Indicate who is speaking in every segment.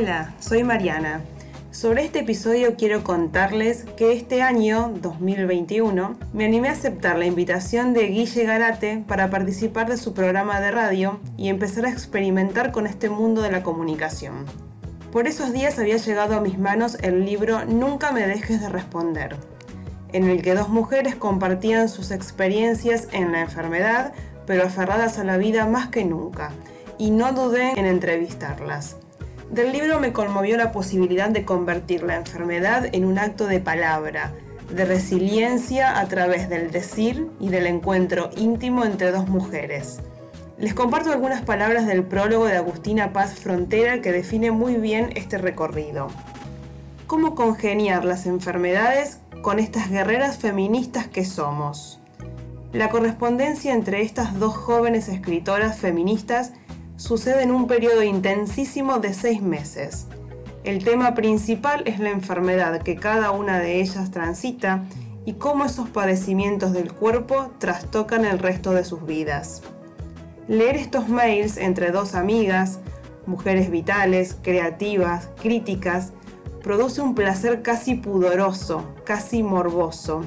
Speaker 1: Hola, soy Mariana. Sobre este episodio quiero contarles que este año, 2021, me animé a aceptar la invitación de Guille Garate para participar de su programa de radio y empezar a experimentar con este mundo de la comunicación. Por esos días había llegado a mis manos el libro Nunca me dejes de responder, en el que dos mujeres compartían sus experiencias en la enfermedad, pero aferradas a la vida más que nunca, y no dudé en entrevistarlas. Del libro me conmovió la posibilidad de convertir la enfermedad en un acto de palabra, de resiliencia a través del decir y del encuentro íntimo entre dos mujeres. Les comparto algunas palabras del prólogo de Agustina Paz Frontera que define muy bien este recorrido. ¿Cómo congeniar las enfermedades con estas guerreras feministas que somos? La correspondencia entre estas dos jóvenes escritoras feministas sucede en un periodo intensísimo de seis meses. El tema principal es la enfermedad que cada una de ellas transita y cómo esos padecimientos del cuerpo trastocan el resto de sus vidas. Leer estos mails entre dos amigas, mujeres vitales, creativas, críticas, produce un placer casi pudoroso, casi morboso.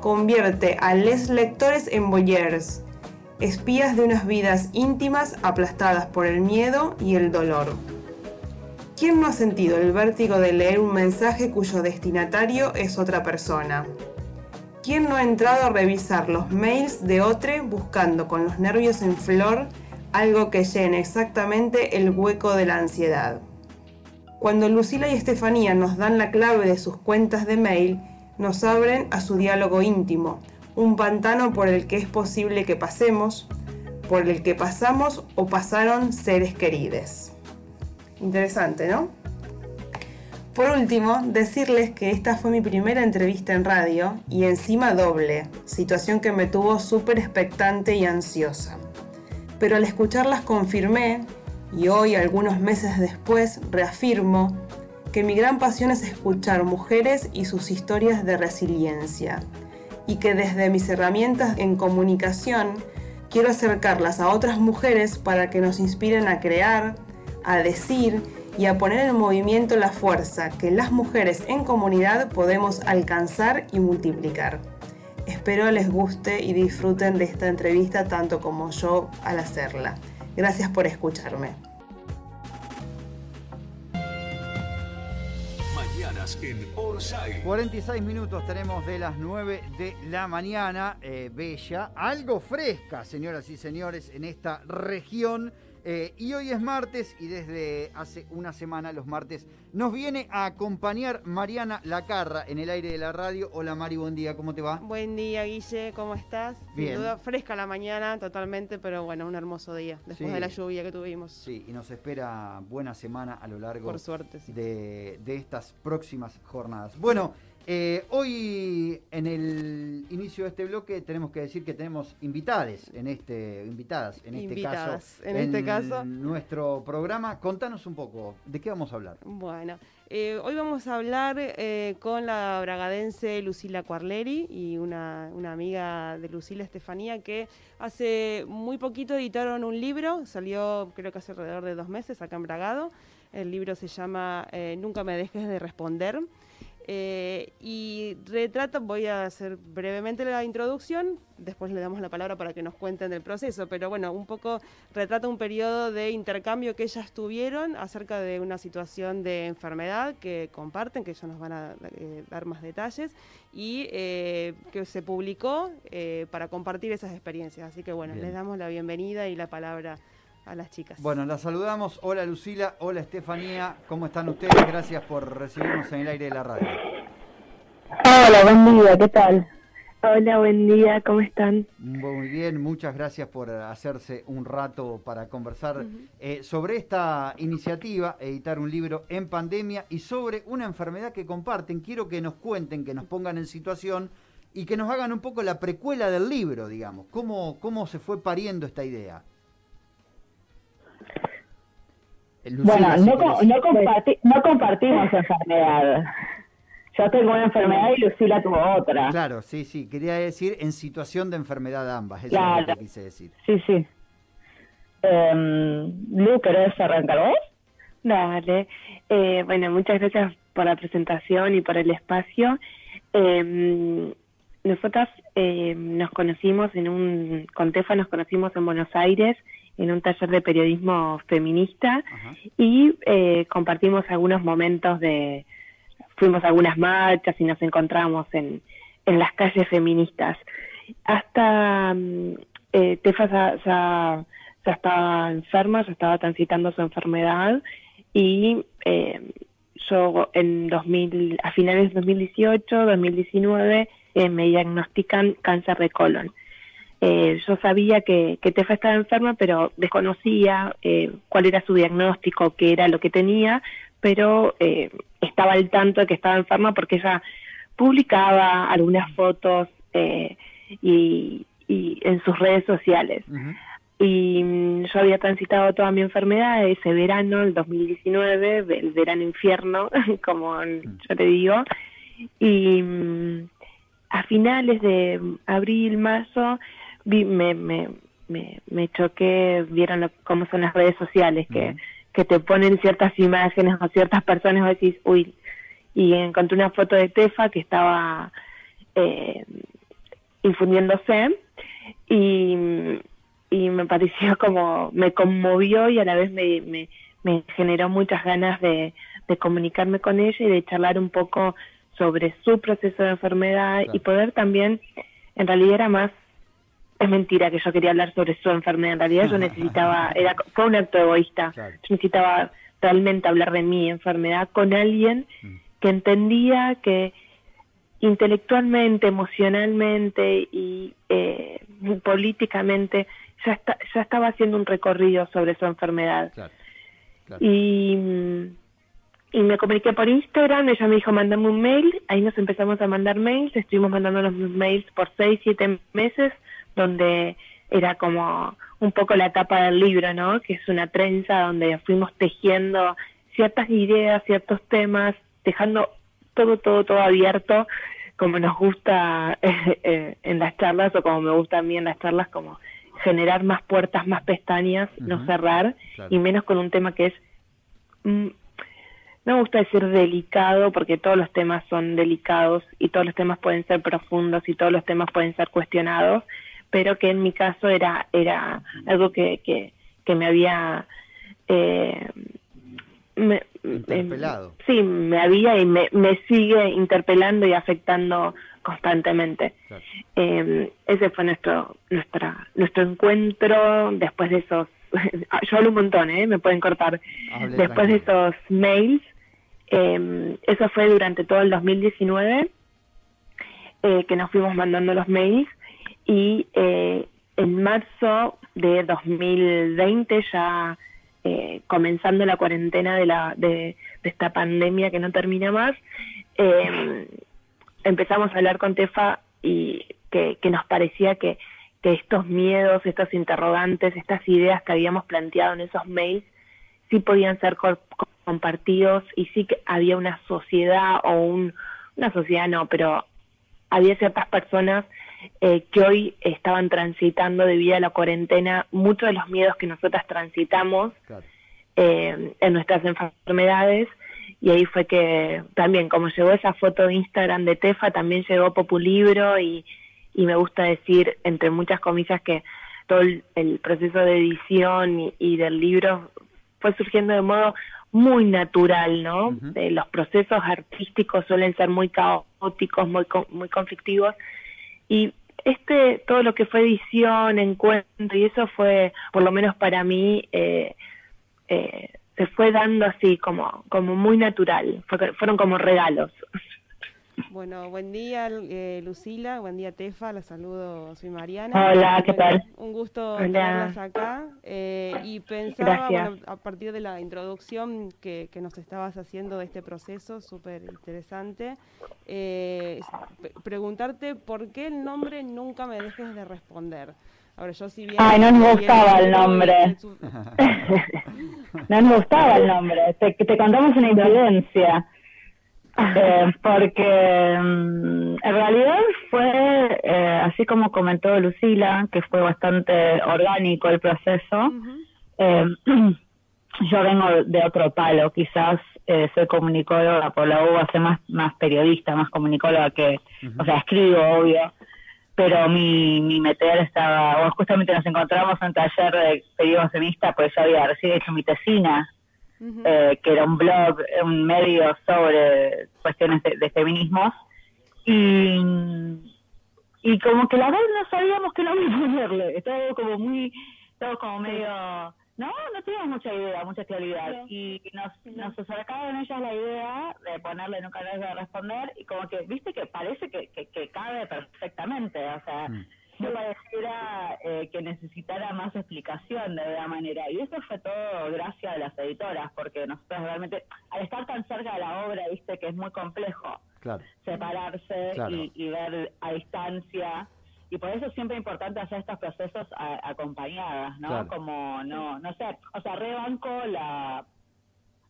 Speaker 1: Convierte a les lectores en boyers, espías de unas vidas íntimas aplastadas por el miedo y el dolor. ¿Quién no ha sentido el vértigo de leer un mensaje cuyo destinatario es otra persona? ¿Quién no ha entrado a revisar los mails de otro buscando con los nervios en flor algo que llene exactamente el hueco de la ansiedad? Cuando Lucila y Estefanía nos dan la clave de sus cuentas de mail, nos abren a su diálogo íntimo, un pantano por el que es posible que pasemos, por el que pasamos o pasaron seres queridos. Interesante, ¿no? Por último, decirles que esta fue mi primera entrevista en radio y encima doble, situación que me tuvo súper expectante y ansiosa. Pero al escucharlas confirmé, y hoy, algunos meses después, reafirmo que mi gran pasión es escuchar mujeres y sus historias de resiliencia, y que desde mis herramientas en comunicación quiero acercarlas a otras mujeres para que nos inspiren a crear, a decir y a poner en movimiento la fuerza que las mujeres en comunidad podemos alcanzar y multiplicar. Espero les guste y disfruten de esta entrevista tanto como yo al hacerla. Gracias por escucharme.
Speaker 2: 46 minutos tenemos de las 9 de la mañana, eh, bella, algo fresca, señoras y señores, en esta región eh, y hoy es martes y desde hace una semana, los martes, nos viene a acompañar Mariana Lacarra en el aire de la radio. Hola Mari, buen día, ¿cómo te va?
Speaker 3: Buen día Guille, ¿cómo estás?
Speaker 2: Bien.
Speaker 3: Sin duda, fresca la mañana totalmente, pero bueno, un hermoso día después
Speaker 2: Sí.
Speaker 3: de la lluvia que tuvimos.
Speaker 2: Sí, y nos espera buena semana a lo largo
Speaker 3: Por suerte, sí.
Speaker 2: de, de estas próximas jornadas. Bueno, eh, hoy en el inicio de este bloque tenemos que decir que tenemos invitades en este, invitadas en este
Speaker 3: Invitadas,
Speaker 2: caso.
Speaker 3: en este caso.
Speaker 2: nuestro programa. Contanos un poco, ¿de qué vamos a hablar?
Speaker 3: Bueno, eh, hoy vamos a hablar eh, con la bragadense Lucila Cuarleri y una, una amiga de Lucila Estefanía que hace muy poquito editaron un libro, salió creo que hace alrededor de dos meses acá en Bragado. El libro se llama Nunca me dejes de responder. Eh, y retrata, voy a hacer brevemente la introducción, después le damos la palabra para que nos cuenten del proceso, pero bueno, un poco retrata un periodo de intercambio que ellas tuvieron acerca de una situación de enfermedad que comparten, que ellos nos van a eh, dar más detalles, y eh, que se publicó eh, para compartir esas experiencias. Así que bueno,
Speaker 2: Bien.
Speaker 3: les damos la bienvenida y la palabra a las chicas.
Speaker 2: Bueno, las saludamos. Hola Lucila, hola Estefanía. ¿Cómo están ustedes? Gracias por recibirnos en el aire de la radio.
Speaker 4: Hola, buen día, ¿qué tal? Hola, buen día, ¿cómo están?
Speaker 2: Muy bien, muchas gracias por hacerse un rato para conversar eh, sobre esta iniciativa, editar un libro en pandemia y sobre una enfermedad que comparten. Quiero que nos cuenten, que nos pongan en situación y que nos hagan un poco la precuela del libro, digamos. ¿Cómo, cómo se fue pariendo esta idea? Lucila,
Speaker 4: bueno, no, no, comparti- no compartimos enfermedad. Yo tengo una enfermedad y Lucila tuvo otra.
Speaker 2: Claro, sí, sí. Quería decir en situación de enfermedad ambas. Eso es
Speaker 4: Claro.
Speaker 2: lo que quise decir.
Speaker 4: Sí, sí. Em, Lu, ¿querés arrancar vos?
Speaker 5: Dale. Eh, bueno, muchas gracias por la presentación y por el espacio. Eh, nosotras eh, nos conocimos en un, con Tefa nos conocimos en Buenos Aires en un taller de periodismo feminista y eh, compartimos algunos momentos de, fuimos a algunas marchas y nos encontramos en, en las calles feministas. Hasta mm, eh, Tefa ya, ya, ya, estaba enferma, ya estaba transitando su enfermedad y eh, yo en 2000, a finales de 2018, 2019, eh, me diagnostican cáncer de colon. Eh, yo sabía que, que, Tefa estaba enferma, pero desconocía eh, cuál era su diagnóstico, qué era lo que tenía, pero eh, estaba al tanto de que estaba enferma porque ella publicaba algunas fotos eh, y, y, en sus redes sociales. Uh -huh. Y mm, yo había transitado toda mi enfermedad ese verano, el 2019, el verano infierno, como yo te digo, y mm, a finales de abril, mayo, vi, me, me, me, me choqué, vieron lo, cómo son las redes sociales, que, uh -huh. que te ponen ciertas imágenes o ciertas personas, y decís, uy, y encontré una foto de Tefa que estaba eh, infundiéndose y, y me pareció como, me conmovió y a la vez me, me, me generó muchas ganas de, de comunicarme con ella y de charlar un poco sobre su proceso de enfermedad claro. y poder también, en realidad era más, es mentira que yo quería hablar sobre su enfermedad, en realidad yo necesitaba, era fue un acto egoísta, claro. yo necesitaba realmente hablar de mi enfermedad con alguien mm. que entendía que intelectualmente, emocionalmente y eh, políticamente ya, está, ya estaba haciendo un recorrido sobre su enfermedad. Claro. Y y me comuniqué por Instagram, ella me dijo, mandame un mail, ahí nos empezamos a mandar mails, estuvimos mandando los mails por seis, siete meses, donde era como un poco la tapa del libro, ¿no? Que es una trenza donde fuimos tejiendo ciertas ideas, ciertos temas, dejando todo, todo, todo abierto, como nos gusta eh, eh, en las charlas o como me gusta a mí en las charlas, como generar más puertas, más pestañas, uh -huh. no cerrar, claro. y menos con un tema que es mm, no me gusta decir delicado porque todos los temas son delicados y todos los temas pueden ser profundos y todos los temas pueden ser cuestionados, pero que en mi caso era, era algo que, que, que me había... Eh, me,
Speaker 2: interpelado.
Speaker 5: Eh, sí, me había y me, me sigue interpelando y afectando constantemente. Claro. Eh, ese fue nuestro, nuestra, nuestro encuentro después de esos yo hablo un montón, ¿eh? Me pueden cortar. Hable Después tranquilo. de esos mails, eh, eso fue durante todo el 2019 eh, que nos fuimos mandando los mails y eh, en marzo de 2020 ya eh, comenzando la cuarentena de, la, de, de, esta pandemia que no termina más, eh, empezamos a hablar con Tefa y que, nos parecía que que estos miedos, estos interrogantes, estas ideas que habíamos planteado en esos mails, sí podían ser compartidos y sí que había una sociedad o un, una sociedad no, pero había ciertas personas eh, que hoy estaban transitando debido a la cuarentena muchos de los miedos que nosotras transitamos claro. eh, en nuestras enfermedades y ahí fue que también como llegó esa foto de Instagram de Tefa también llegó Populibro y y me gusta decir, entre muchas comillas, que todo el, el proceso de edición y, y, del libro fue surgiendo de modo muy natural, ¿no? Uh -huh. eh, los procesos artísticos suelen ser muy caóticos, muy, muy conflictivos, y este, todo lo que fue edición, encuentro, y eso fue, por lo menos para mí, eh, eh, se fue dando así, como, como muy natural, fue, fueron como regalos.
Speaker 3: Bueno, buen día eh, Lucila, buen día Tefa, la saludo, soy Mariana.
Speaker 5: Hola, ¿qué tal?
Speaker 3: Un gusto Hola. tenerlas acá eh, y pensaba, bueno, a partir de la introducción que, que, nos estabas haciendo de este proceso, súper interesante, eh, preguntarte por qué el nombre Nunca me dejes de responder.
Speaker 4: Ahora, yo si bien... Ay, no nos gustaba el nombre. no nos gustaba el nombre. Te, te contamos una incidencia. Eh, porque um, en realidad fue, eh, así como comentó Lucila, que fue bastante orgánico el proceso, uh -huh. eh, yo vengo de otro palo, quizás eh, soy comunicóloga por la U, hace más, más periodista, más comunicóloga que, o sea, escribo, obvio, pero mi, mi meter estaba, o justamente nos encontramos en un taller de periodismo feminista, pues yo había recién hecho mi tesina, eh, que era un blog, un medio sobre cuestiones de, de feminismos, y, y como que la verdad no sabíamos qué nombre ponerle, estaba como muy, estaba como medio no, no teníamos mucha idea, mucha claridad. Y nos, nos acercaron ellas la idea de ponerle en un canal de responder y como que, viste que parece que, que, cabe perfectamente, o sea, mm. No pareciera eh, que necesitara más explicación de alguna manera. Y eso fue todo gracias a las editoras, porque nosotros realmente, al estar tan cerca de la obra, viste que es muy complejo separarse Y, y ver a distancia. Y por eso es siempre importante hacer estos procesos acompañadas, ¿no? Como, no, no sé, o sea, rebanco la,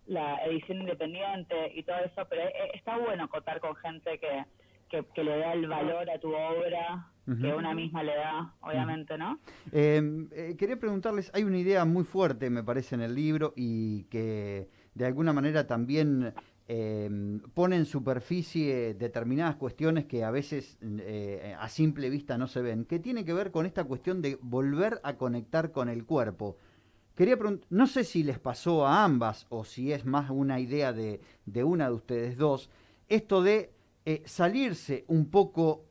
Speaker 4: la edición independiente y todo eso, pero e, está bueno contar con gente que, que, le da el valor a tu obra, que una misma le da, obviamente, ¿no?
Speaker 2: Em, eh, quería preguntarles, hay una idea muy fuerte, me parece, en el libro y que de alguna manera también eh, pone en superficie determinadas cuestiones que a veces eh, a simple vista no se ven, que tiene que ver con esta cuestión de volver a conectar con el cuerpo. Quería no sé si les pasó a ambas o si es más una idea de, de una de ustedes dos, esto de eh, salirse un poco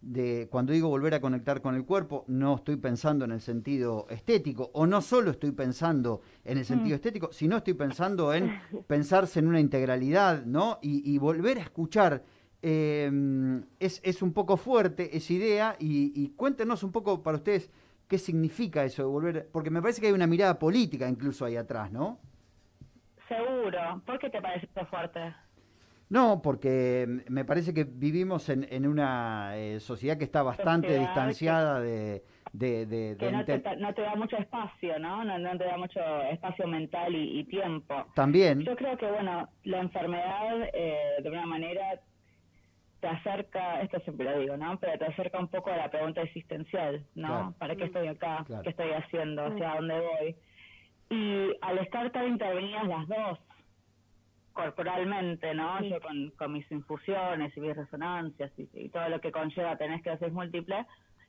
Speaker 2: de cuando digo volver a conectar con el cuerpo, no estoy pensando en el sentido estético, o no solo estoy pensando en el sentido mm. estético, sino estoy pensando en pensarse en una integralidad, ¿no? Y, volver a escuchar. Eh, es, es, un poco fuerte esa idea, y, cuéntenos un poco para ustedes qué significa eso de volver, porque me parece que hay una mirada política incluso ahí atrás, ¿no?
Speaker 4: Seguro. ¿Por qué te parece fuerte?
Speaker 2: No, porque me parece que vivimos en, en una eh, sociedad que está bastante distanciada de... de, de,
Speaker 4: que no, te, no, te, da mucho espacio, ¿no? No, no te da mucho espacio mental y, tiempo.
Speaker 2: También.
Speaker 4: Yo creo que, bueno, la enfermedad, eh, de una manera, te acerca, esto siempre lo digo, ¿no? Pero te acerca un poco a la pregunta existencial, ¿no? ¿Para qué estoy acá? ¿Qué estoy haciendo? ¿Hacia dónde voy? Y al estar tan intervenidas las dos, corporalmente, ¿no? Yo con, con, mis infusiones y mis resonancias y, todo lo que conlleva tener esclerosis múltiple,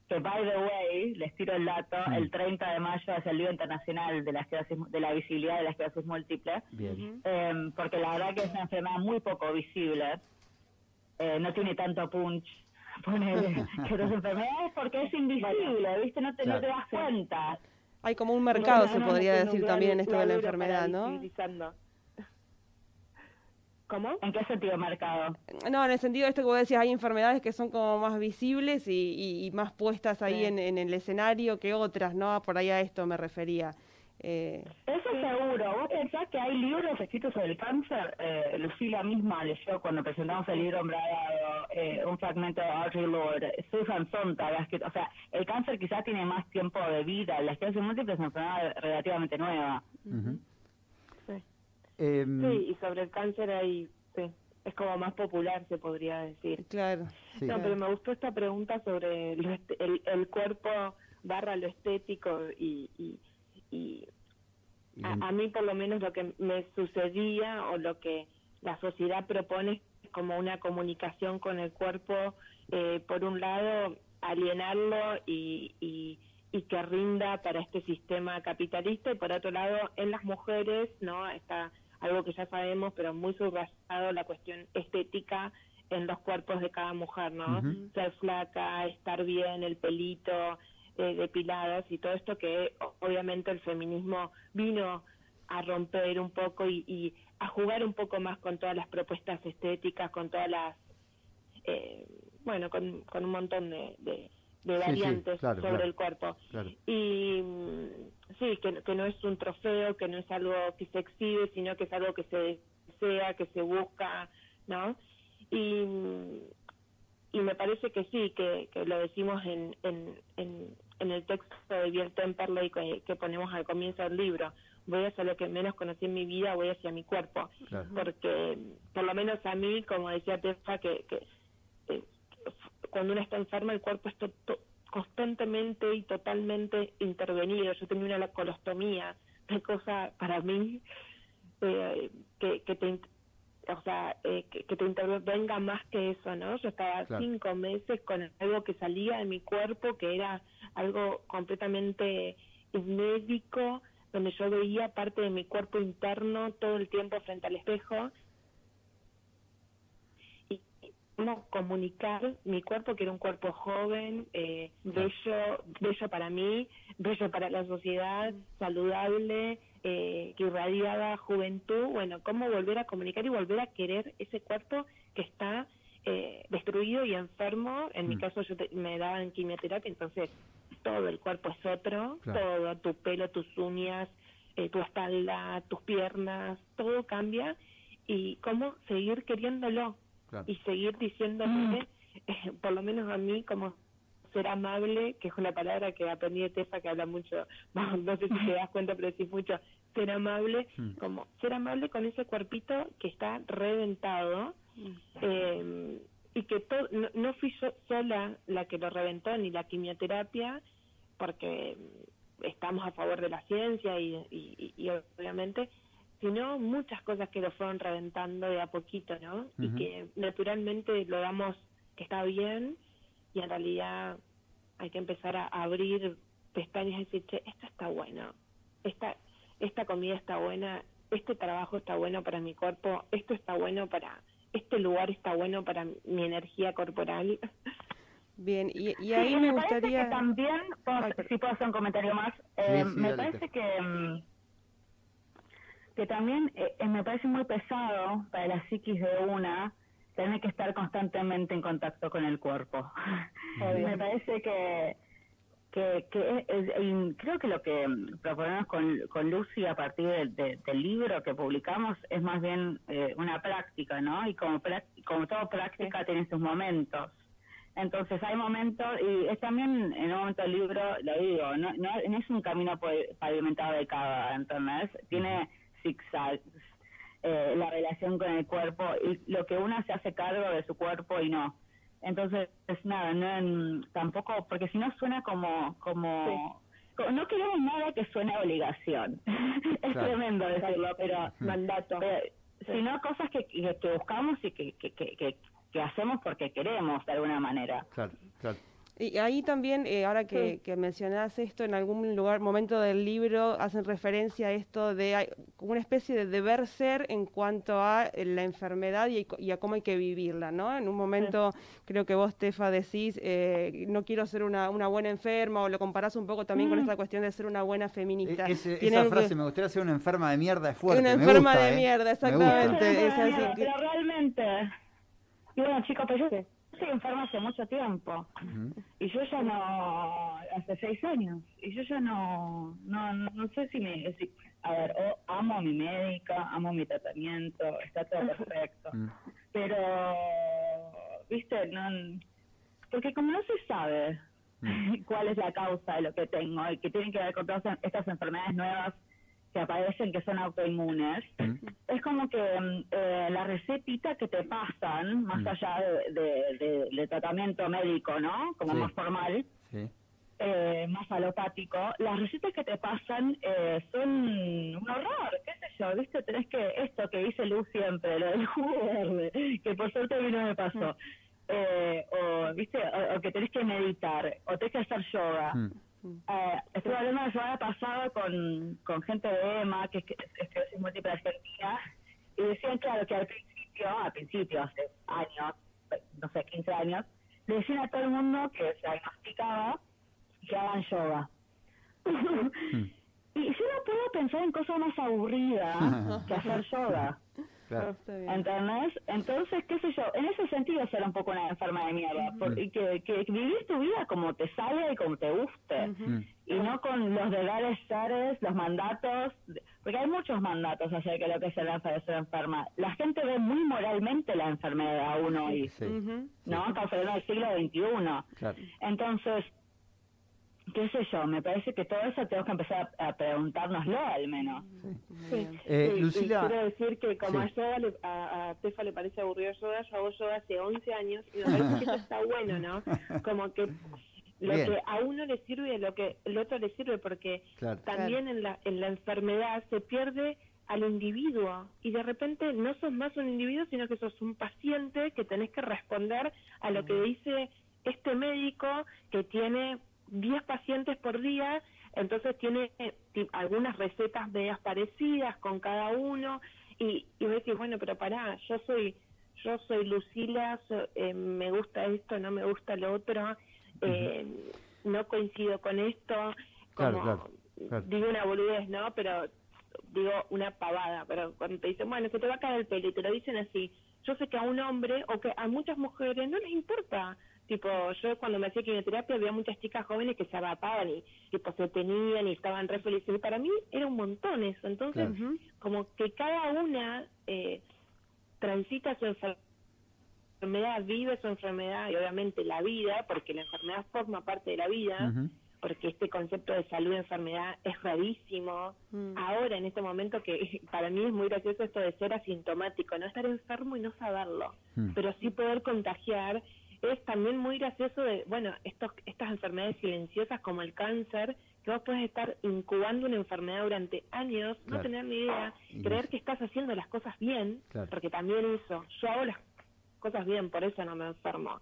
Speaker 4: que by the way, les tiro el dato, mm. el 30 de mayo es el Día Internacional de la, de la Visibilidad de la Esclerosis Múltiple, eh, porque la verdad que es una enfermedad muy poco visible, eh, no tiene tanto punch, que las enfermedades porque es invisible, ¿viste? No te, no te das cuenta.
Speaker 3: Hay como un mercado, se podría decir también en esto de la enfermedad, ¿no?
Speaker 4: ¿Cómo? ¿En qué sentido marcado?
Speaker 3: No, en el sentido de esto que vos decías, hay enfermedades que son como más visibles y, más puestas ahí en, el escenario que otras, ¿no? Por ahí a esto me refería.
Speaker 4: Eh, Eso seguro. ¿Vos pensás que hay libros escritos sobre el cáncer? Eh, Lucila misma leyó cuando presentamos el libro Embragado, eh, un fragmento de Audrey Lord, Susan Sontag, o sea, el cáncer quizás tiene más tiempo de vida, la esclerosis múltiple es una enfermedad relativamente nueva.
Speaker 5: Em, sí, y sobre el cáncer ahí, sí, es como más popular, se podría decir.
Speaker 3: Claro.
Speaker 5: No, pero me gustó esta pregunta sobre el, el, cuerpo barra lo estético y, y, y a, mí por lo menos lo que me sucedía o lo que la sociedad propone es como una comunicación con el cuerpo, eh, por un lado, alienarlo y, y y que rinda para este sistema capitalista y por otro lado en las mujeres no está algo que ya sabemos, pero muy subrayado la cuestión estética en los cuerpos de cada mujer, ¿no? Ser flaca, estar bien, el pelito, eh, depiladas y todo esto que obviamente el feminismo vino a romper un poco y, a jugar un poco más con todas las propuestas estéticas, con todas las, eh, bueno, con, con un montón de de variantes sobre el cuerpo. Y mm, sí, que, que no es un trofeo, que no es algo que se exhibe, sino que es algo que se desea, que se busca, ¿no? Y, mm, y me parece que sí, que, que lo decimos en, en, en, el texto de Bill Temperley que, que ponemos al comienzo del libro voy hacia lo que menos conocí en mi vida, voy hacia mi cuerpo. Porque, por lo menos a mí, como decía Tefa, que, que cuando uno está enferma el cuerpo está constantemente y totalmente intervenido. Yo tenía una colostomía, cosa para mí eh, que, que te o sea, eh, que, te intervenga más que eso, ¿no? Yo estaba cinco meses con algo que salía de mi cuerpo, que era algo completamente médico, donde yo veía parte de mi cuerpo interno todo el tiempo frente al espejo cómo comunicar mi cuerpo que era un cuerpo joven eh, bello bello para mí bello para la sociedad saludable eh, que irradiaba juventud. Bueno cómo volver a comunicar y volver a querer ese cuerpo que está eh, destruido y enfermo. En mi mm. caso yo me daban quimioterapia entonces todo el cuerpo es otro, todo, tu pelo, tus uñas, eh, tu espalda, tus piernas, todo cambia. Y cómo seguir queriéndolo y seguir diciéndole, eh, por lo menos a mí, como ser amable, que es una palabra que aprendí de Tefa que habla mucho, no, sé si te das cuenta, pero decís mucho, ser amable, mm. como ser amable con ese cuerpito que está reventado. Eh, y que no, fui yo sola la que lo reventó ni la quimioterapia porque estamos a favor de la ciencia y, y, obviamente sino muchas cosas que lo fueron reventando de a poquito no y que naturalmente lo damos que está bien y en realidad hay que empezar a abrir pestañas y decir che esto está bueno esta esta comida está buena este trabajo está bueno para mi cuerpo esto está bueno para este lugar está bueno para mi energía corporal.
Speaker 3: Bien, y, ahí me, gustaría...
Speaker 4: Que también, si puedo hacer un comentario más, eh, me parece que, mm, que también eh, me parece muy pesado para la psiquis de una tener que estar constantemente en contacto con el cuerpo. me parece que que, que creo que lo que proponemos con, con Lucy a partir del libro que publicamos es más bien eh, una práctica, ¿no? Y como, como toda práctica tiene sus momentos. Entonces hay momentos, y es también en un momento del libro, lo digo, no, no, es un camino pavimentado de cada, ¿entendés? Tiene zigzags, eh, la relación con el cuerpo y lo que uno se hace cargo de su cuerpo y no. Entonces, pues nada, no, tampoco, porque si no suena como, como, no queremos nada que suene a obligación. es tremendo decirlo, pero mandato. sino cosas que, que, buscamos y que, que, que, que hacemos porque queremos de alguna manera.
Speaker 2: Claro, claro.
Speaker 3: Y ahí también, eh, ahora que, que, mencionás esto, en algún lugar, momento del libro, hacen referencia a esto de una especie de deber ser en cuanto a eh, la enfermedad y, a cómo hay que vivirla, ¿no? En un momento, creo que vos, Tefa, decís, eh, no quiero ser una, una, buena enferma, o lo comparás un poco también con mm. esta cuestión de ser una buena feminista.
Speaker 2: E-, esa frase, me gustaría ser una enferma de mierda, es fuerte.
Speaker 3: Una enferma de mierda, exactamente.
Speaker 4: Es así Pero realmente, y bueno, chicos, pero yo estoy enferma hace mucho tiempo. Y yo ya no, hace seis años, y yo ya no, no, no sé si me, a ver, amo a mi médica, amo mi tratamiento, está todo perfecto, mm. pero, viste, no, porque como no se sabe mm. cuál es la causa de lo que tengo y que tienen que ver con todas estas enfermedades nuevas que aparecen que son autoinmunes, es como que mm, eh, la recetita que te pasan, más allá de, de, tratamiento médico, ¿no? Como más formal, eh, más alopático, las recetas que te pasan eh, son un horror, qué sé yo, ¿viste? Tenés que, esto que dice Luz siempre, lo del jugo verde, que por suerte a mí no me pasó, o, ¿viste? O, que tenés que meditar, o tenés que hacer yoga. Eh, estuve hablando la semana pasada con, con gente de EMA, que es esclerosis múltiple argentina, y decían, claro, que al principio, al principio, hace años, no sé, 15 años, le decían a todo el mundo que se diagnosticaba que hagan yoga. Hmm. y yo no puedo pensar en cosas más aburridas que hacer yoga. Claro. ¿Entendés? Entonces, qué sé yo, en ese sentido ser un poco una enferma de mierda, porque que, que vivir tu vida como te sale y como te guste, y no con los deberes seres, los mandatos, porque hay muchos mandatos acerca de lo que es ser enferma. La gente ve muy moralmente la enfermedad aún hoy, sí. ¿no? Estamos hablando del siglo XXI. Claro. Entonces, qué sé yo, me parece que todo eso tenemos que empezar a, preguntárnoslo al menos.
Speaker 5: Sí. Eh, Lucila... Quiero decir que como a, yoga a, Tefa le parece aburrido yoga, yo hago yoga hace 11 años y me parece que eso está bueno, ¿no? Como que lo que a uno le sirve y a lo que el otro le sirve, porque también en la, en la enfermedad se pierde al individuo y de repente no sos más un individuo, sino que sos un paciente que tenés que responder a lo que dice este médico que tiene 10 pacientes por día, entonces tiene algunas recetas medias parecidas con cada uno y, y vos decís, bueno, pero pará, yo soy yo soy Lucila, eh, me gusta esto, no me gusta lo otro, eh, no coincido con esto, como digo una boludez, ¿no? Pero digo una pavada, pero cuando te dicen, bueno, se te va a caer el pelo y te lo dicen así, yo sé que a un hombre o que a muchas mujeres no les importa. Tipo, yo cuando me hacía quimioterapia había muchas chicas jóvenes que se abapaban y tipo se tenían y estaban re felices. Y para mí era un montón eso. Entonces, como que cada una eh, transita su enfermedad, vive su enfermedad y obviamente la vida, porque la enfermedad forma parte de la vida, porque este concepto de salud y enfermedad es rarísimo. Mm. Ahora, en este momento, que para mí es muy gracioso esto de ser asintomático, no estar enfermo y no saberlo, mm. pero sí poder contagiar. Es también muy gracioso de, bueno, estos, estas enfermedades silenciosas como el cáncer, que vos puedes estar incubando una enfermedad durante años, no tener ni idea, creer que estás haciendo las cosas bien, porque también eso, yo hago las cosas bien, por eso no me enfermo.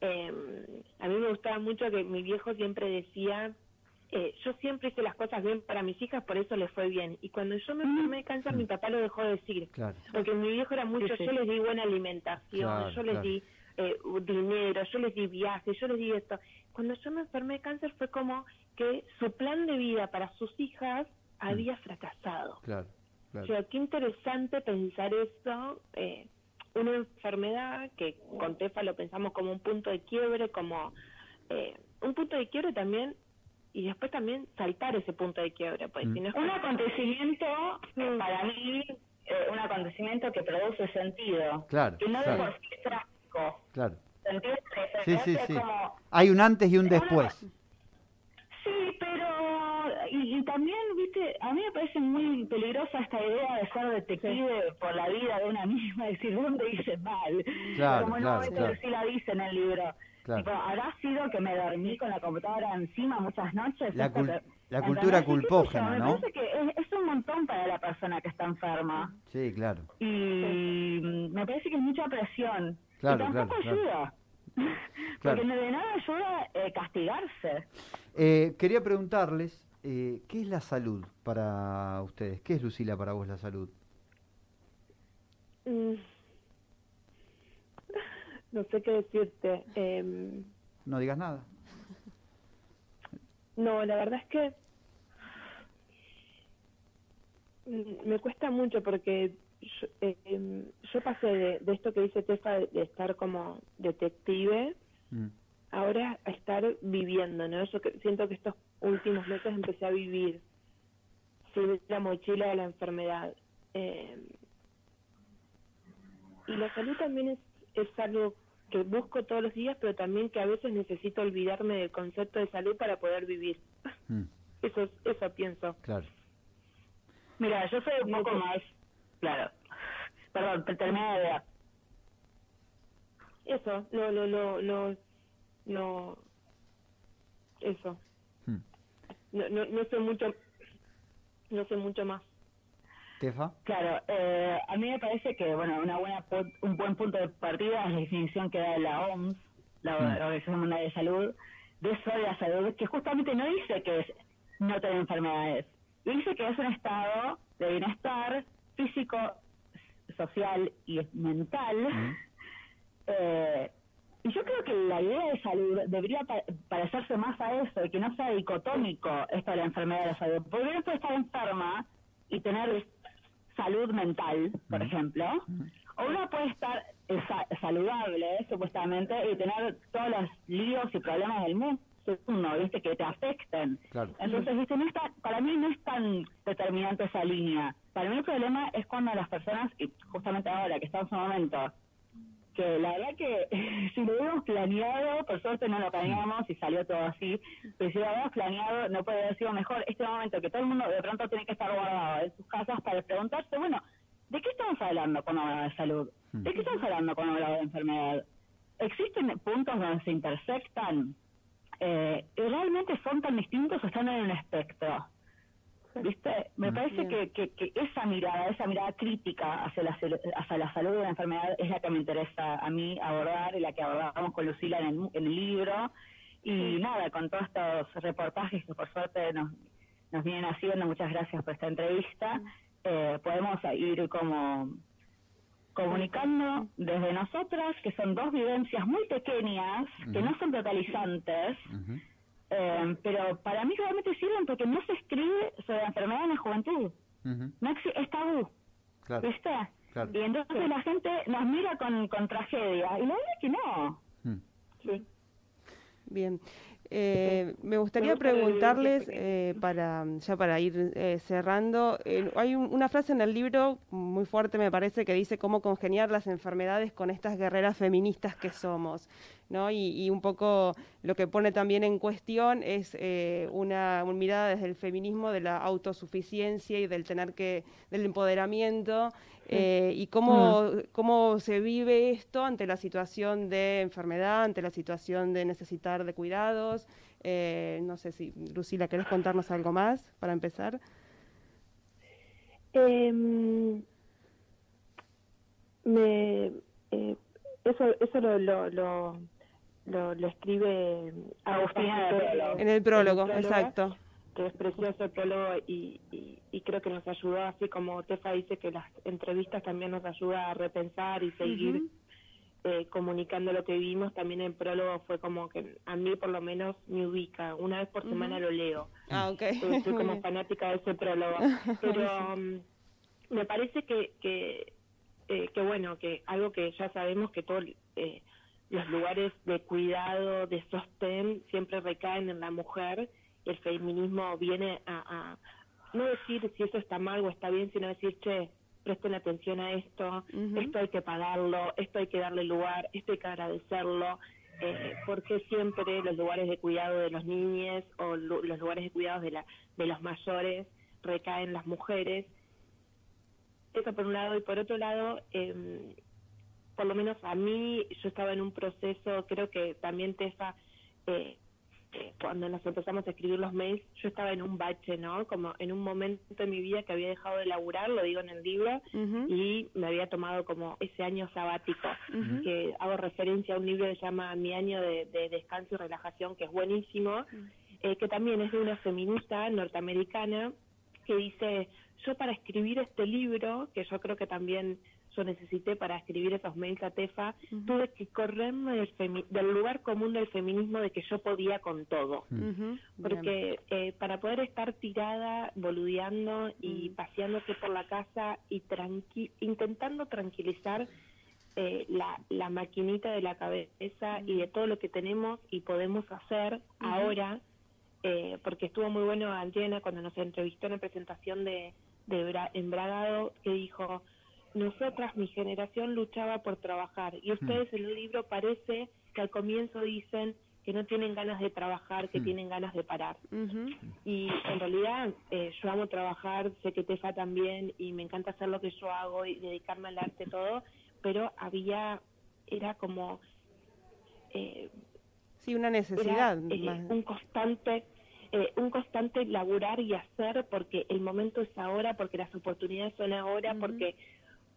Speaker 5: Eh, a mí me gustaba mucho que mi viejo siempre decía, eh, yo siempre hice las cosas bien para mis hijas, por eso les fue bien. Y cuando yo me enfermé de cáncer, mi papá lo dejó de decir. Porque mi viejo era mucho, yo les di buena alimentación, yo les di eh, dinero, yo les di viajes, yo les di esto. Cuando yo me enfermé de cáncer fue como que su plan de vida para sus hijas había fracasado. Claro, O sea, qué interesante pensar eso. Eh, una enfermedad que con Tefa lo pensamos como un punto de quiebre, como eh, un punto de quiebre también y después también saltar ese punto de quiebre. Pues,
Speaker 4: mm. Un acontecimiento, para mí, eh, un acontecimiento que produce sentido.
Speaker 2: Claro.
Speaker 4: Que no
Speaker 2: claro.
Speaker 4: de por sí
Speaker 2: Claro. Sí, sí, sí. Hay un antes y un después.
Speaker 4: Sí, pero y, también, viste, a mí me parece muy peligrosa esta idea de ser detective por la vida de una misma, decir dónde hice mal.
Speaker 2: Claro,
Speaker 4: Como
Speaker 2: claro,
Speaker 4: no, claro. sí la dice en el libro. Tipo, ¿Habrá sido que me dormí con la computadora encima muchas noches?
Speaker 2: La, la cultura culpógena, ¿no?
Speaker 4: Me parece que es, un montón para la persona que está enferma.
Speaker 2: Sí, claro.
Speaker 4: Y me parece que es mucha presión. Claro, tampoco ayuda. Porque de nada ayuda eh, castigarse.
Speaker 2: Eh, quería preguntarles, eh, ¿qué es la salud para ustedes? ¿Qué es, Lucila, para vos la salud?
Speaker 5: Mm. No sé qué decirte. Em,
Speaker 2: no digas nada.
Speaker 5: No, la verdad es que mm, me cuesta mucho porque yo, em, pasé de, esto que dice Tefa de, estar como detective mm ahora a estar viviendo, ¿no? Yo siento que estos últimos meses empecé a vivir sin la mochila de la enfermedad. Eh, y la salud también es, es algo que busco todos los días, pero también que a veces necesito olvidarme del concepto de salud para poder vivir. Mm. Eso, eso pienso.
Speaker 2: Claro.
Speaker 4: Mira, yo soy un poco más, claro. Perdón, terminé de ver.
Speaker 5: Eso, lo, lo, lo, lo no eso hmm. no, no, no sé mucho no sé mucho más
Speaker 2: Tefa
Speaker 4: claro eh, a mí me parece que bueno una buena un buen punto de partida es la definición que da la OMS la hmm. Organización Mundial de Salud de eso de la salud que justamente no dice que es no tener enfermedades dice que es un estado de bienestar físico social y mental. Eh, y yo creo que la idea de salud debería parecerse más a eso, y que no sea dicotómico esto de la enfermedad de la salud. Porque uno puede estar enferma y tener salud mental, por ejemplo, o uno puede estar eh, saludable, supuestamente, y tener todos los líos y problemas del mundo segundo, viste, que te afecten. Entonces, viste, no está, para mí no es tan determinante esa línea. Para mí el problema es cuando las personas, y justamente ahora que estamos en un momento que la verdad que si lo hubiéramos planeado, por suerte no lo planeamos y salió todo así, pero si lo hubiéramos planeado no puede haber sido mejor este momento que todo el mundo de pronto tiene que estar guardado en sus casas para preguntarse, bueno, ¿de qué estamos hablando cuando hablamos de salud? ¿De qué estamos hablando cuando hablamos de enfermedad? ¿Existen puntos donde se intersectan? Eh, realmente son tan distintos o están en un espectro. ¿Viste? Me parece que, que, esa mirada, esa mirada crítica hacia la, hacia la salud de la enfermedad es la que me interesa a mí abordar y la que abordamos con Lucila en el, en el libro. Y nada, con todos estos reportajes que por suerte nos, nos vienen haciendo, muchas gracias por esta entrevista, eh, podemos ir como comunicando desde nosotras, que son dos vivencias muy pequeñas, que no son totalizantes, eh, pero para mí realmente sirven porque no se escribe sobre la enfermedad en la juventud. no es tabú. ¿Viste? Y entonces la gente nos mira con, con tragedia. Y la verdad es que no. Sí.
Speaker 3: Bien. Eh, me gustaría preguntarles, eh, para ya para ir eh, cerrando, hay una frase en el libro muy fuerte, me parece, que dice cómo congeniar las enfermedades con estas guerreras feministas que somos. ¿No? Y, un poco lo que pone también en cuestión es una, mirada desde el feminismo de la autosuficiencia y del tener que, del empoderamiento y cómo, cómo se vive esto ante la situación de enfermedad, ante la situación de necesitar de cuidados eh, no sé si, Lucila, ¿querés contarnos algo más para empezar?
Speaker 5: Em, me, eh, eso eso lo, lo, lo, lo, escribe Agustina
Speaker 3: en el prólogo, exacto.
Speaker 5: Que es precioso el prólogo y, y, creo que nos ayudó, así como Tefa dice que las entrevistas también nos ayuda a repensar y seguir eh, comunicando lo que vimos, también el prólogo fue como que a mí por lo menos me ubica, una vez por semana lo leo.
Speaker 3: Ah, ok.
Speaker 5: Soy como fanática de ese prólogo. Pero um, me parece que, que, eh, que, bueno, que algo que ya sabemos que todos eh, los lugares de cuidado, de sostén, siempre recaen en la mujer. El feminismo viene a, a no decir si eso está mal o está bien, sino decir, che, presten atención a esto, esto hay que pagarlo, esto hay que darle lugar, esto hay que agradecerlo, eh, porque siempre los lugares de cuidado de los niños o los lugares de cuidado de, la, de los mayores recaen las mujeres. Eso por un lado, y por otro lado, eh, por lo menos a mí, yo estaba en un proceso, creo que también Tefa eh, cuando nos empezamos a escribir los mails, yo estaba en un bache, ¿no? Como en un momento de mi vida que había dejado de laburar, lo digo en el libro, y me había tomado como ese año sabático, que hago referencia a un libro que se llama Mi año de, descanso y relajación, que es buenísimo, eh, que también es de una feminista norteamericana, que dice, yo para escribir este libro, que yo creo que también necesité para escribir esos mails a Tefa, tuve que correrme del, del, lugar común del feminismo de que yo podía con todo. Porque eh, para poder estar tirada, boludeando y paseándose por la casa y tranqui intentando tranquilizar eh, la, la maquinita de la cabeza y de todo lo que tenemos y podemos hacer ahora, eh, porque estuvo muy bueno Adriana cuando nos entrevistó en la presentación de, de Embragado, que dijo, nosotras, mi generación, luchaba por trabajar. Y ustedes en el libro parece que al comienzo dicen que no tienen ganas de trabajar, que tienen ganas de parar. Y en realidad eh, yo amo trabajar, sé que Tefa también y me encanta hacer lo que yo hago y dedicarme al arte todo, pero había, era como...
Speaker 3: Eh, sí, una necesidad.
Speaker 5: Eh, un constante... Eh, un constante laburar y hacer porque el momento es ahora, porque las oportunidades son ahora, porque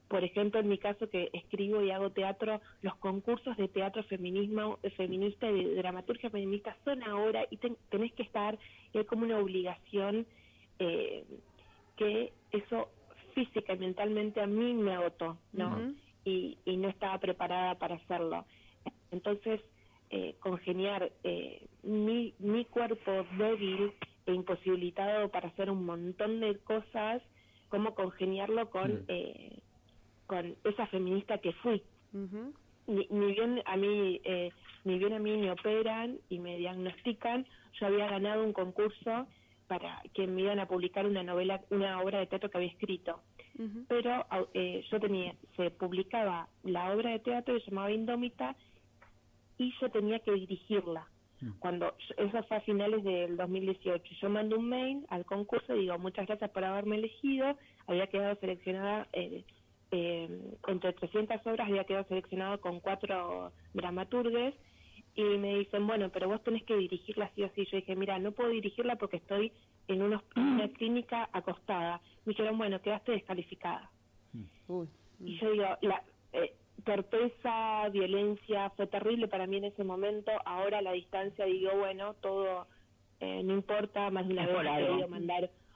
Speaker 5: por ejemplo, en mi caso que escribo y hago teatro, los concursos de teatro feminismo, feminista y de dramaturgia feminista son ahora y tenés que estar, y hay como una obligación eh, que eso física y mentalmente a mí me agotó, ¿no? y, y, no estaba preparada para hacerlo. Entonces, eh, congeniar eh, mi, mi cuerpo débil e imposibilitado para hacer un montón de cosas, cómo congeniarlo con eh, con esa feminista que fui. ni, bien a mí eh, ni bien a mí me operan y me diagnostican, yo había ganado un concurso para que me iban a publicar una novela, una obra de teatro que había escrito. Pero eh, yo tenía, se publicaba la obra de teatro que se llamaba Indómita y yo tenía que dirigirla. Mm. Cuando eso fue a finales del 2018, yo mando un mail al concurso y digo muchas gracias por haberme elegido, había quedado seleccionada eh, eh, entre 300 obras había quedado seleccionado con cuatro dramaturgues y me dicen, bueno, pero vos tenés que dirigirla así o así. Yo dije, mira, no puedo dirigirla porque estoy en una, una clínica acostada. Me dijeron, bueno, quedaste descalificada.
Speaker 3: Uy.
Speaker 5: Y yo digo, la eh, torpeza, violencia, fue terrible para mí en ese momento. Ahora a la distancia digo, bueno, todo eh, no importa, más de una
Speaker 4: Es
Speaker 5: vez he
Speaker 4: algo.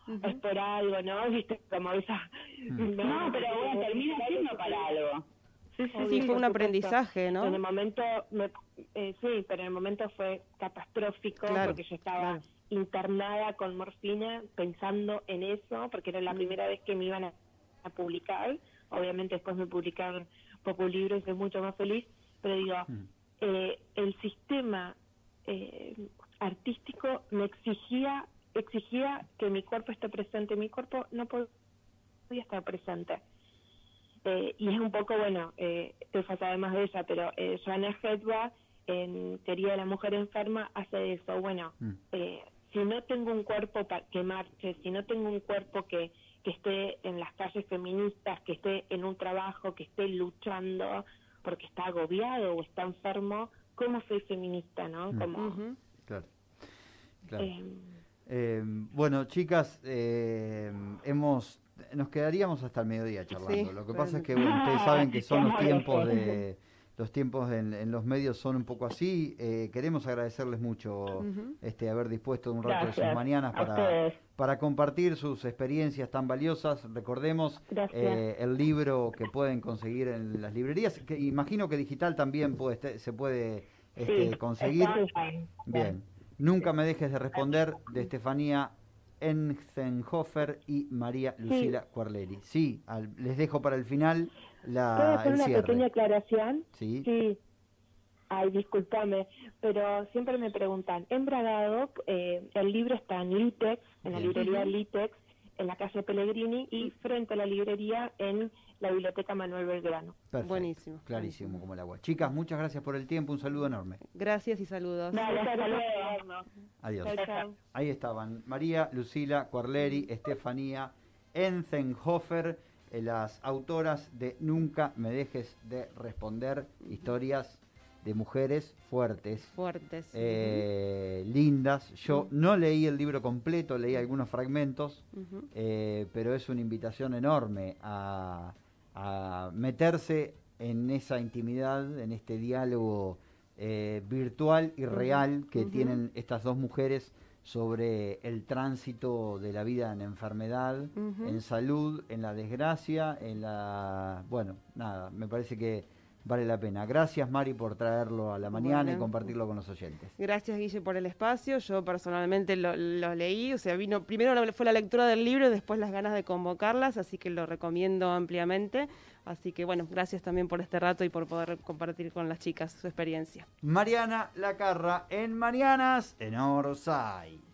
Speaker 5: Mandar, es por algo, ¿no? Viste, como esa...
Speaker 4: No, pero bueno, termina siendo para algo.
Speaker 5: Sí,
Speaker 3: Sí,
Speaker 5: por
Speaker 3: fue un
Speaker 5: supuesto.
Speaker 3: aprendizaje, ¿no?
Speaker 5: En el momento, me- eh, sí, pero en el momento fue catastrófico
Speaker 3: Claro,
Speaker 5: porque yo estaba
Speaker 3: claro.
Speaker 5: internada con morfina pensando en eso, porque era la primera vez que me iban a, a publicar. Obviamente después me publicaron Populibro y soy mucho más feliz, pero digo, eh, el sistema eh, artístico me exigía exigía que mi cuerpo esté presente. Mi cuerpo no podía estar presente. Eh, y es un poco, bueno, eh, Tefa sabe más de ella, pero eh, Joanna Hedwa, en Teoría de la Mujer Enferma, hace eso. Bueno,
Speaker 2: Mm.
Speaker 5: eh, si no tengo un cuerpo pa- que marche, si no tengo un cuerpo que, que esté en las calles feministas, que esté en un trabajo, que esté luchando porque está agobiado o está enfermo, ¿cómo soy feminista, no?
Speaker 2: Mm.
Speaker 5: Como.
Speaker 2: Claro. claro.
Speaker 5: eh,
Speaker 2: Eh, bueno, chicas, eh, hemos nos quedaríamos hasta el mediodía charlando.
Speaker 3: Sí,
Speaker 2: Lo que pasa es que bueno, ustedes saben que son los tiempos de los tiempos en, en los medios son un poco así. Eh, queremos agradecerles mucho este haber dispuesto un rato de sus mañanas para para compartir sus experiencias tan valiosas. Recordemos eh, el libro que pueden conseguir en las librerías, que imagino que digital también puede este- se puede este,
Speaker 4: Sí,
Speaker 2: conseguir. Bien. Nunca me dejes de responder de Estefanía Enzenhofer y María Lucila Cuarleri. Sí, al- les dejo para el final
Speaker 5: ¿Puedo
Speaker 2: la,
Speaker 5: hacer
Speaker 2: el
Speaker 5: una
Speaker 2: cierre.
Speaker 5: pequeña aclaración?
Speaker 2: Sí.
Speaker 5: Sí. Ay, discúlpame, pero siempre me preguntan, en Bragado eh, el libro está en Litex, en la librería Litex, en la calle Pellegrini y frente a la librería en la biblioteca Manuel Belgrano.
Speaker 2: Perfecto.
Speaker 3: Buenísimo,
Speaker 2: Clarísimo
Speaker 3: buenísimo.
Speaker 2: como el agua. Chicas, muchas gracias por el tiempo. Un saludo enorme.
Speaker 3: Gracias y saludos.
Speaker 4: Dale, hasta luego.
Speaker 2: Adiós.
Speaker 5: Chao, chao.
Speaker 2: Ahí estaban María Lucila Cuarleri, Estefanía Enzenhofer, eh, las autoras de Nunca me dejes de responder, historias de mujeres fuertes,
Speaker 3: Fuertes.
Speaker 2: eh, lindas. Yo no leí el libro completo, leí algunos fragmentos, eh, pero es una invitación enorme a, a meterse en esa intimidad, en este diálogo eh, virtual y real que tienen estas dos mujeres sobre el tránsito de la vida en enfermedad, en salud, en la desgracia, en la... Bueno, nada, me parece que vale la pena. Gracias Mari por traerlo a la mañana y compartirlo con los oyentes.
Speaker 3: Gracias, Guille, por el espacio. Yo personalmente lo, lo leí, o sea, vino primero fue la lectura del libro y después las ganas de convocarlas, así que lo recomiendo ampliamente. Así que bueno, gracias también por este rato y por poder compartir con las chicas su experiencia.
Speaker 2: Mariana Lacarra en Mañanas en Orsay.